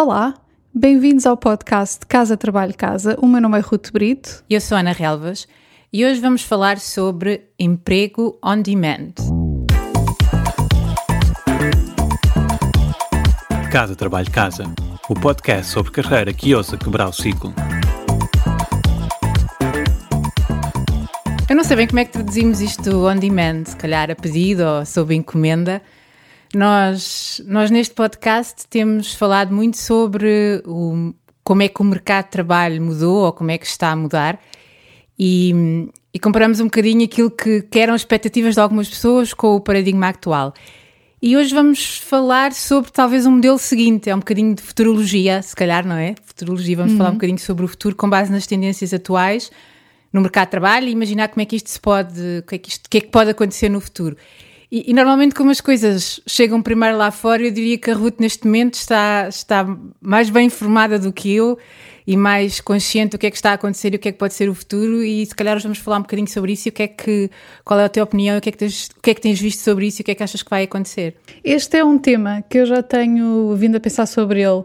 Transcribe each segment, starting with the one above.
Olá, bem-vindos ao podcast Casa Trabalho Casa. O meu nome é Ruth Brito. Eu sou Ana Relvas e hoje vamos falar sobre emprego on demand. Casa Trabalho Casa, o podcast sobre carreira que ousa quebrar o ciclo. Eu não sei bem como é que traduzimos isto on demand, se calhar a pedido ou sob encomenda. Nós, nós neste podcast temos falado muito sobre o, como é que o mercado de trabalho mudou ou como é que está a mudar e, e comparamos um bocadinho aquilo que, que eram expectativas de algumas pessoas com o paradigma atual. E hoje vamos falar sobre talvez um modelo seguinte, é um bocadinho de futurologia, se calhar, não é? Futurologia, vamos uhum. falar um bocadinho sobre o futuro com base nas tendências atuais no mercado de trabalho e imaginar como é que isto se pode, o que é que, isto, que, é que pode acontecer no futuro. E, e, normalmente, como as coisas chegam primeiro lá fora, eu diria que a Ruth neste momento está, está mais bem informada do que eu e mais consciente do que é que está a acontecer e o que é que pode ser o futuro. E se calhar vamos falar um bocadinho sobre isso e o que é que, qual é a tua opinião, o que é que tens, o que é que tens visto sobre isso e o que é que achas que vai acontecer. Este é um tema que eu já tenho vindo a pensar sobre ele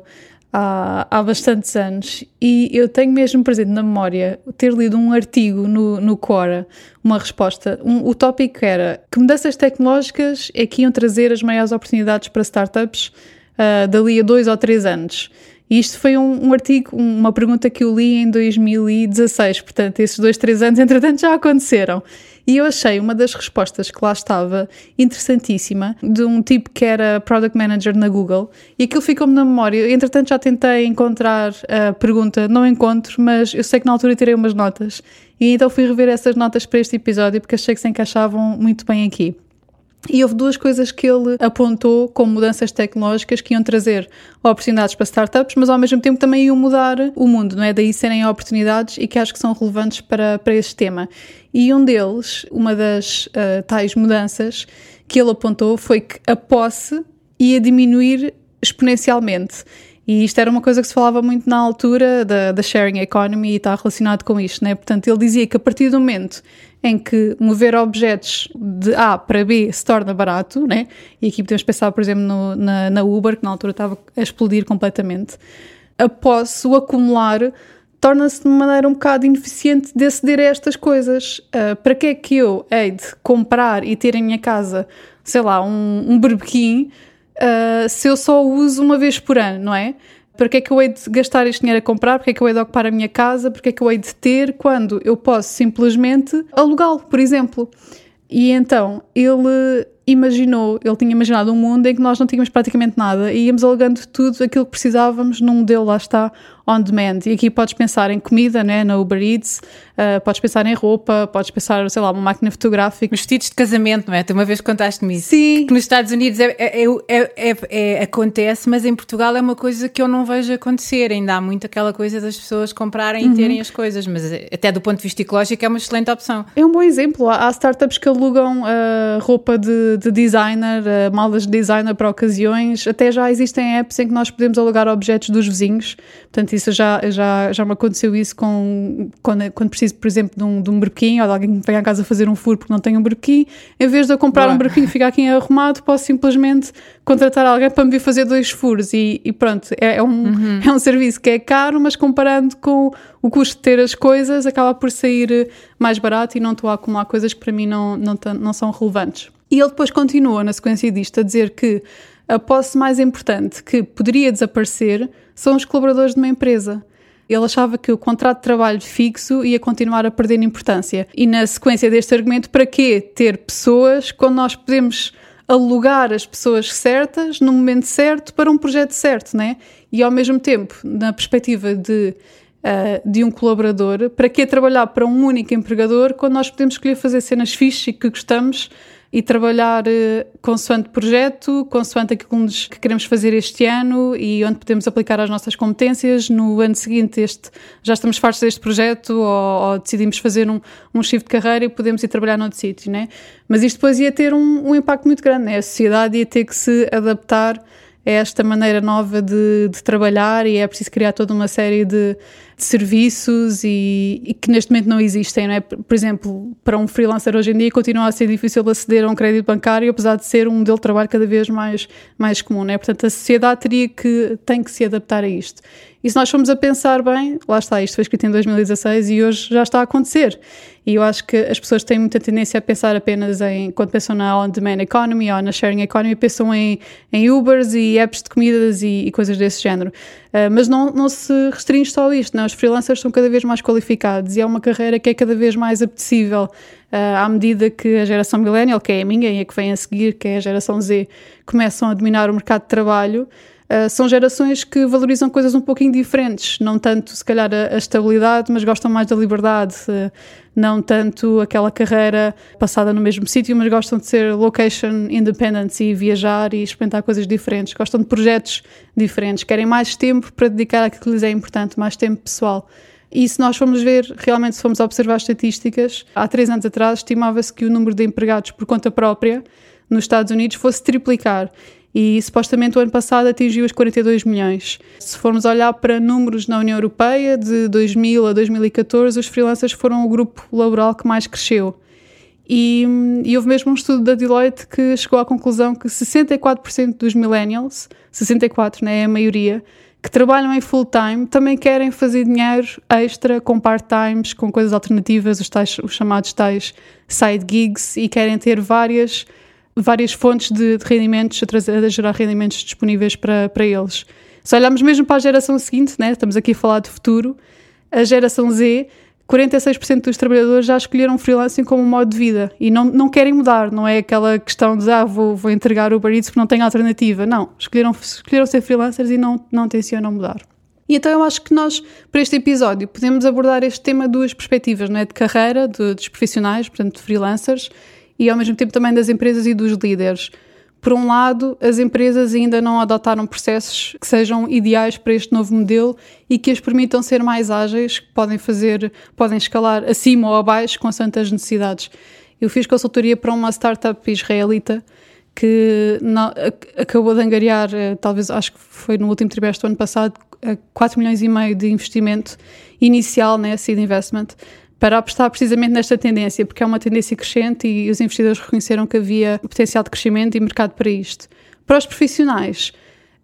há, há bastantes anos e eu tenho mesmo presente na memória ter lido um artigo no, no Quora, uma resposta. Um, o tópico era que mudanças tecnológicas é que iam trazer as maiores oportunidades para startups uh, dali a dois ou três anos. E isto foi um, um, artigo, uma pergunta que eu li em 2016, portanto, esses dois, três anos, entretanto, já aconteceram. E eu achei uma das respostas que lá estava interessantíssima, de um tipo que era Product Manager na Google, e aquilo ficou-me na memória. Entretanto, já tentei encontrar a pergunta, não encontro, mas eu sei que na altura tirei umas notas. E então fui rever essas notas para este episódio porque achei que se encaixavam muito bem aqui. E houve duas coisas que ele apontou como mudanças tecnológicas que iam trazer oportunidades para startups, mas ao mesmo tempo também iam mudar o mundo, não é? Daí serem oportunidades e que acho que são relevantes para, para este tema. E um deles, uma das uh, tais mudanças que ele apontou foi que a posse ia diminuir exponencialmente. E isto era uma coisa que se falava muito na altura da, da sharing economy e está relacionado com isto, né? Portanto, ele dizia que a partir do momento em que mover objetos de A para B se torna barato, né? E aqui podemos pensar, por exemplo, no, na, na Uber, que na altura estava a explodir completamente. Após o acumular, torna-se de maneira um bocado ineficiente de aceder a estas coisas. Uh, para que é que eu hei de comprar e ter em minha casa, sei lá, um, um berbequim uh, se eu só uso uma vez por ano, não é? Para que é que eu hei de gastar este dinheiro a comprar? Para que é que eu hei de ocupar a minha casa? Para que é que eu hei de ter quando eu posso simplesmente alugá-lo, por exemplo? E então ele imaginou, ele tinha imaginado um mundo em que nós não tínhamos praticamente nada e íamos alugando tudo aquilo que precisávamos num modelo, lá está, on demand. E aqui podes pensar em comida, né, na Uber Eats, uh, podes pensar em roupa, podes pensar, sei lá, uma máquina fotográfica. Vestidos de casamento, não é? Tu uma vez contaste-me isso. Sim. Que nos Estados Unidos é, é, é, é, acontece, mas em Portugal é uma coisa que eu não vejo acontecer. Ainda há muito aquela coisa das pessoas comprarem uhum. e terem as coisas, mas até do ponto de vista ecológico é uma excelente opção. É um bom exemplo. Há startups que alugam uh, roupa de, de designer, uh, malas de designer para ocasiões. Até já existem apps em que nós podemos alugar objetos dos vizinhos. Portanto, isso já, já, já me aconteceu isso com, quando, quando preciso, por exemplo, de um, de um ou de alguém que me vem à casa fazer um furo porque não tem um berquim. Em vez de eu comprar Boa. um berquim e ficar aqui arrumado, posso simplesmente contratar alguém para me vir fazer dois furos e, e pronto. É, é um, uhum. é um serviço que é caro, mas comparando com o custo de ter as coisas, acaba por sair mais barato e não estou a acumular coisas que para mim não, não, não são relevantes. E ele depois continua na sequência disto a dizer que a posse mais importante que poderia desaparecer são os colaboradores de uma empresa. Ele achava que o contrato de trabalho fixo ia continuar a perder importância. E na sequência deste argumento, para que ter pessoas quando nós podemos alugar as pessoas certas no momento certo para um projeto certo, né? E ao mesmo tempo, na perspectiva de, uh, de um colaborador, para que trabalhar para um único empregador quando nós podemos escolher fazer cenas fixas e que gostamos e trabalhar uh, consoante projeto, consoante aquilo que queremos fazer este ano e onde podemos aplicar as nossas competências. No ano seguinte, este, já estamos fartos deste projeto ou, ou decidimos fazer um, um shift de carreira e podemos ir trabalhar noutro sítio, né? Mas isto depois ia ter um, um impacto muito grande, né? A sociedade ia ter que se adaptar a esta maneira nova de, de trabalhar e é preciso criar toda uma série de, de serviços e, e, que neste momento não existem, não é? Por exemplo, para um freelancer hoje em dia continua a ser difícil aceder a um crédito bancário, apesar de ser um modelo de trabalho cada vez mais, mais comum, não é? Portanto, a sociedade teria que, tem que se adaptar a isto. E se nós formos a pensar bem, lá está, isto foi escrito em 2016 e hoje já está a acontecer. E eu acho que as pessoas têm muita tendência a pensar apenas em, quando pensam na on-demand economy ou na sharing economy, pensam em, em Ubers e apps de comidas e, e coisas desse género. Uh, mas não, não se restringe só a isto, não? É? os freelancers são cada vez mais qualificados e é uma carreira que é cada vez mais apetecível uh, à medida que a geração millennial, que é a minha e a que vem a seguir, que é a geração Z, começam a dominar o mercado de trabalho. Uh, são gerações que valorizam coisas um pouquinho diferentes, não tanto se calhar a, a estabilidade, mas gostam mais da liberdade, uh, não tanto aquela carreira passada no mesmo sítio, mas gostam de ser location independent e viajar e experimentar coisas diferentes, gostam de projetos diferentes, querem mais tempo para dedicar àquilo que lhes é importante, mais tempo pessoal. E se nós formos ver, realmente, se formos observar estatísticas, há três anos atrás estimava-se que o número de empregados por conta própria nos Estados Unidos fosse triplicar e supostamente o ano passado atingiu os 42 milhões. Se formos olhar para números na União Europeia, de 2000 a 2014, os freelancers foram o grupo laboral que mais cresceu. E, e, houve mesmo um estudo da Deloitte que chegou à conclusão que 64% dos millennials, 64% né, é a maioria, que trabalham em full time, também querem fazer dinheiro extra com part-times, com coisas alternativas, os, tais, os chamados tais side gigs, e querem ter várias várias fontes de, de rendimentos a, trazer, a gerar rendimentos disponíveis para, para eles. Se olharmos mesmo para a geração seguinte, né, estamos aqui a falar de futuro, a geração Z, 46% dos trabalhadores já escolheram freelancing como modo de vida e não, não querem mudar, não é aquela questão de ah, vou, vou entregar o Uber Eats porque não tenho alternativa. Não, escolheram, escolheram ser freelancers e não, não tencionam mudar. E então eu acho que nós, para este episódio, podemos abordar este tema de duas perspectivas, não é? De carreira, de, dos profissionais, portanto, de freelancers, e ao mesmo tempo também das empresas e dos líderes. Por um lado, as empresas ainda não adotaram processos que sejam ideais para este novo modelo e que as permitam ser mais ágeis, que podem fazer, podem escalar acima ou abaixo com as necessidades. Eu fiz consultoria para uma startup israelita que não, acabou de angariar, eh, talvez acho que foi no último trimestre do ano passado, 4 milhões e meio de investimento inicial, né, seed investment, para apostar precisamente nesta tendência, porque é uma tendência crescente e os investidores reconheceram que havia potencial de crescimento e mercado para isto. Para os profissionais,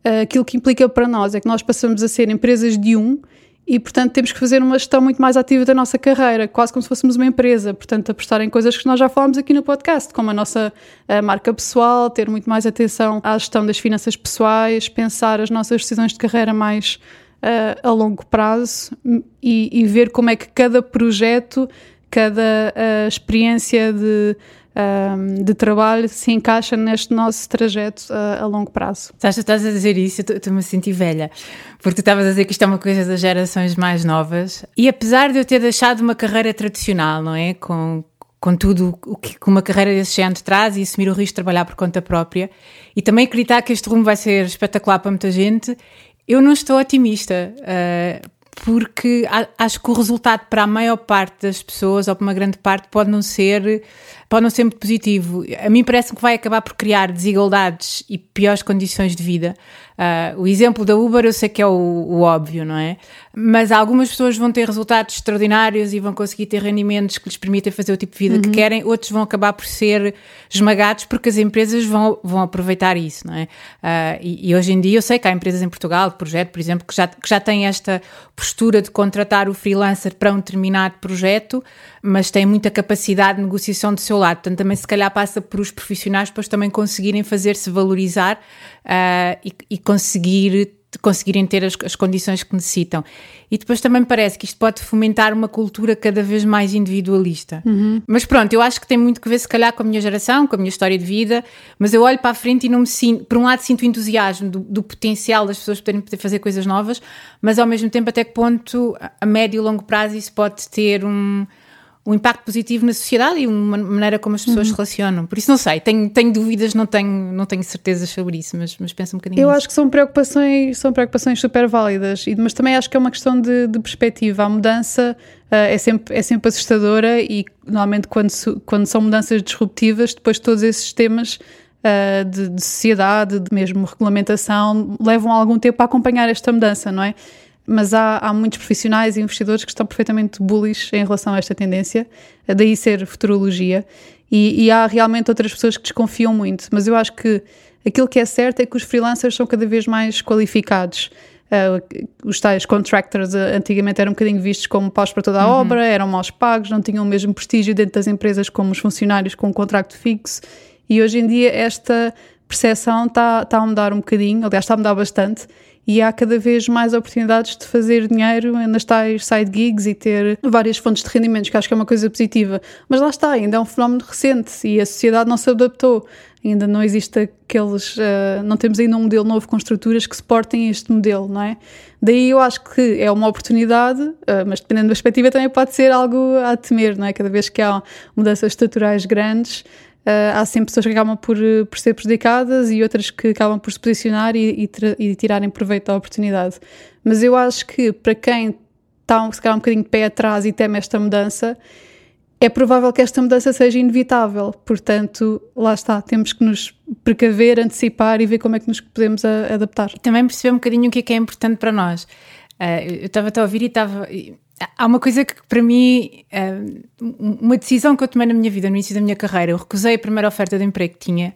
eh, aquilo que implica para nós é que nós passamos a ser empresas de um e, portanto, temos que fazer uma gestão muito mais ativa da nossa carreira, quase como se fôssemos uma empresa. Portanto, apostar em coisas que nós já falamos aqui no podcast, como a nossa a marca pessoal, ter muito mais atenção à gestão das finanças pessoais, pensar as nossas decisões de carreira mais uh, a longo prazo e, e, ver como é que cada projeto, cada uh, experiência de, um, de trabalho se encaixa neste nosso trajeto uh, a longo prazo. Estás, estás a dizer isso, eu estou-me a sentir velha, porque tu estavas a dizer que isto é uma coisa das gerações mais novas, e apesar de eu ter deixado uma carreira tradicional, não é? Com, com tudo o que uma carreira desse género traz e assumir o risco de trabalhar por conta própria e também acreditar que este rumo vai ser espetacular para muita gente, eu não estou otimista, uh, porque acho que o resultado para a maior parte das pessoas, ou para uma grande parte, pode não ser pode não ser positivo. A mim parece que vai acabar por criar desigualdades e piores condições de vida. Uh, o exemplo da Uber eu sei que é o, o, óbvio, não é? Mas algumas pessoas vão ter resultados extraordinários e vão conseguir ter rendimentos que lhes permitem fazer o tipo de vida uhum. que querem, outros vão acabar por ser esmagados porque as empresas vão, vão aproveitar isso, não é? Uh, e, e, hoje em dia eu sei que há empresas em Portugal, projeto, por exemplo, que já, que já têm esta postura de contratar o freelancer para um determinado projeto, mas têm muita capacidade de negociação do seu lado. Portanto, também se calhar passa por os profissionais depois também conseguirem fazer-se valorizar uh, e, e, conseguir conseguirem ter as, as, condições que necessitam. E depois também me parece que isto pode fomentar uma cultura cada vez mais individualista. Uhum. Mas pronto, eu acho que tem muito que ver se calhar com a minha geração, com a minha história de vida, mas eu olho para a frente e não me sinto, por um lado sinto entusiasmo do, do potencial das pessoas poderem poder fazer coisas novas, mas ao mesmo tempo até que ponto a médio e longo prazo isso pode ter um um impacto positivo na sociedade e uma maneira como as pessoas uhum. se relacionam. Por isso não sei, tenho, tenho dúvidas, não tenho, não tenho certezas sobre isso, mas, mas penso um bocadinho Eu nisso. acho que são preocupações, são preocupações super válidas, mas também acho que é uma questão de, de perspectiva. A mudança uh, é, sempre, é sempre assustadora e normalmente quando, quando são mudanças disruptivas, depois todos esses temas uh, de, de, sociedade, de mesmo regulamentação, levam algum tempo a acompanhar esta mudança, não é? Mas há, há muitos profissionais e investidores que estão perfeitamente bullish em relação a esta tendência, daí ser futurologia, e, e há realmente outras pessoas que desconfiam muito, mas eu acho que aquilo que é certo é que os freelancers são cada vez mais qualificados. Uh, os tais contractors uh, antigamente eram um bocadinho vistos como paus para toda a uhum. obra, eram mal pagos, não tinham o mesmo prestígio dentro das empresas como os funcionários com um contrato fixo. E hoje em dia esta percepção está, está a mudar um bocadinho, aliás, está a mudar bastante. E há cada vez mais oportunidades de fazer dinheiro nas tais side gigs e ter várias fontes de rendimentos, que acho que é uma coisa positiva. Mas lá está, ainda é um fenómeno recente e a sociedade não se adaptou ainda não existe aqueles, uh, não temos ainda um modelo novo com estruturas que suportem este modelo, não é? Daí eu acho que é uma oportunidade, uh, mas dependendo da perspectiva também pode ser algo a temer, não é? Cada vez que há mudanças estruturais grandes, uh, há sempre pessoas que acabam por, por ser prejudicadas e outras que acabam por se posicionar e, e, e tirarem proveito da oportunidade. Mas eu acho que para quem está se calhar um bocadinho de pé atrás e teme esta mudança, é provável que esta mudança seja inevitável. Portanto, lá está, temos que nos precaver, antecipar e ver como é que nos podemos a, adaptar. E também perceber um bocadinho o que é que é importante para nós. Uh, eu estava a ouvir e estava. Há uma coisa que, para mim, uh, uma decisão que eu tomei na minha vida, no início da minha carreira, eu recusei a primeira oferta de emprego que tinha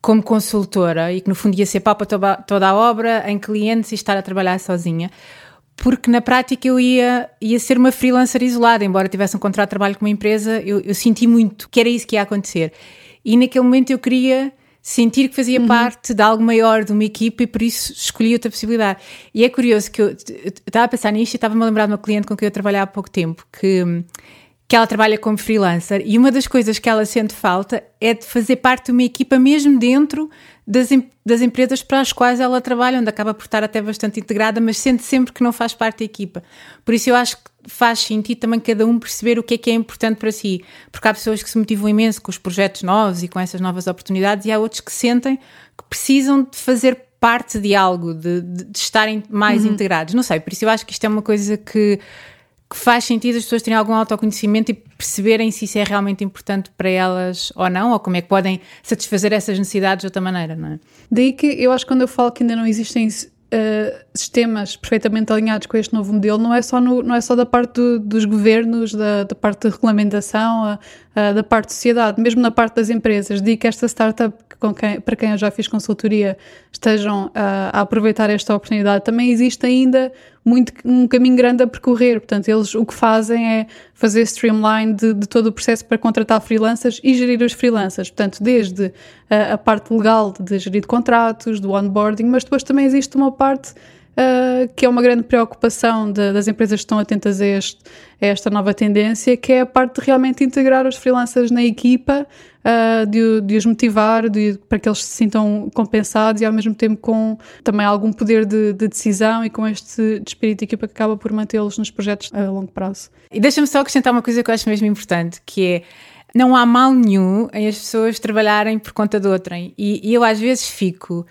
como consultora e que, no fundo, ia ser toda, toda a obra, em clientes e estar a trabalhar sozinha porque na prática eu ia, ia ser uma freelancer isolada, embora tivesse um contrato de trabalho com uma empresa, eu, eu senti muito que era isso que ia acontecer. E naquele momento eu queria sentir que fazia uhum. parte de algo maior de uma equipa e por isso escolhi outra possibilidade. E é curioso que eu, estava a pensar nisto e estava-me a lembrar de uma cliente com quem eu trabalhava há pouco tempo, que, que ela trabalha como freelancer e uma das coisas que ela sente falta é de fazer parte de uma equipa mesmo dentro das, das empresas para as quais ela trabalha, onde acaba por estar até bastante integrada, mas sente sempre que não faz parte da equipa. Por isso eu acho que faz sentido também cada um perceber o que é que é importante para si, porque há pessoas que se motivam imenso com os projetos novos e com essas novas oportunidades, e há outros que sentem que precisam de fazer parte de algo, de, de, de estarem mais uhum. integrados. Não sei, por isso eu acho que isto é uma coisa que que faz sentido as pessoas terem algum autoconhecimento e perceberem se isso é realmente importante para elas ou não, ou como é que podem satisfazer essas necessidades de outra maneira, não é? Daí que eu acho que quando eu falo que ainda não existem uh, sistemas perfeitamente alinhados com este novo modelo, não é só, no, não é só da parte do, dos governos, da, da, parte de regulamentação, uh, da parte da sociedade, mesmo na parte das empresas. Digo que esta startup quem, para quem eu já fiz consultoria estejam uh, a aproveitar esta oportunidade, também existe ainda muito, um caminho grande a percorrer. Portanto, eles o que fazem é fazer streamline de, de todo o processo para contratar freelancers e gerir os freelancers. Portanto, desde uh, a parte legal de gerir contratos, do onboarding, mas depois também existe uma parte uh, que é uma grande preocupação de, das empresas que estão atentas a, este, a, esta nova tendência, que é a parte de realmente integrar os freelancers na equipa, uh, de, de, os motivar, de, para que eles se sintam compensados e ao mesmo tempo com também algum poder de, de decisão e com este de espírito de equipa que acaba por mantê-los nos projetos a longo prazo. E deixa-me só acrescentar uma coisa que eu acho mesmo importante, que é não há mal nenhum em as pessoas trabalharem por conta de outrem. E, e eu às vezes fico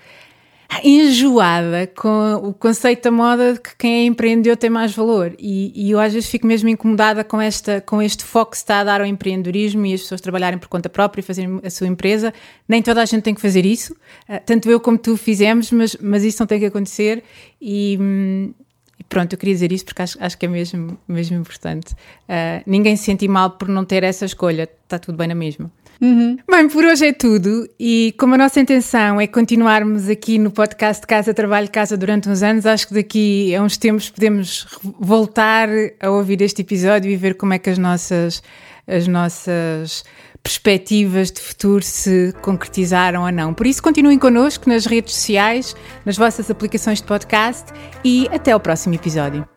enjoada com o conceito da moda de que quem empreendedor tem mais valor. E, e, eu às vezes fico mesmo incomodada com, esta, com este foco que se está a dar ao empreendedorismo e as pessoas trabalharem por conta própria e fazerem a sua empresa. Nem toda a gente tem que fazer isso, uh, tanto eu como tu fizemos, mas, mas isso não tem que acontecer. E. Hum, pronto, eu queria dizer isso porque acho, acho que é mesmo, mesmo importante. Uh, ninguém se sente mal por não ter essa escolha, está tudo bem na mesma. Uhum. Bem, por hoje é tudo e como a nossa intenção é continuarmos aqui no podcast Casa Trabalho Casa durante uns anos, acho que daqui a uns tempos podemos voltar a ouvir este episódio e ver como é que as nossas, as nossas perspectivas de futuro se concretizaram ou não. Por isso, continuem connosco nas redes sociais, nas vossas aplicações de podcast e até ao próximo episódio.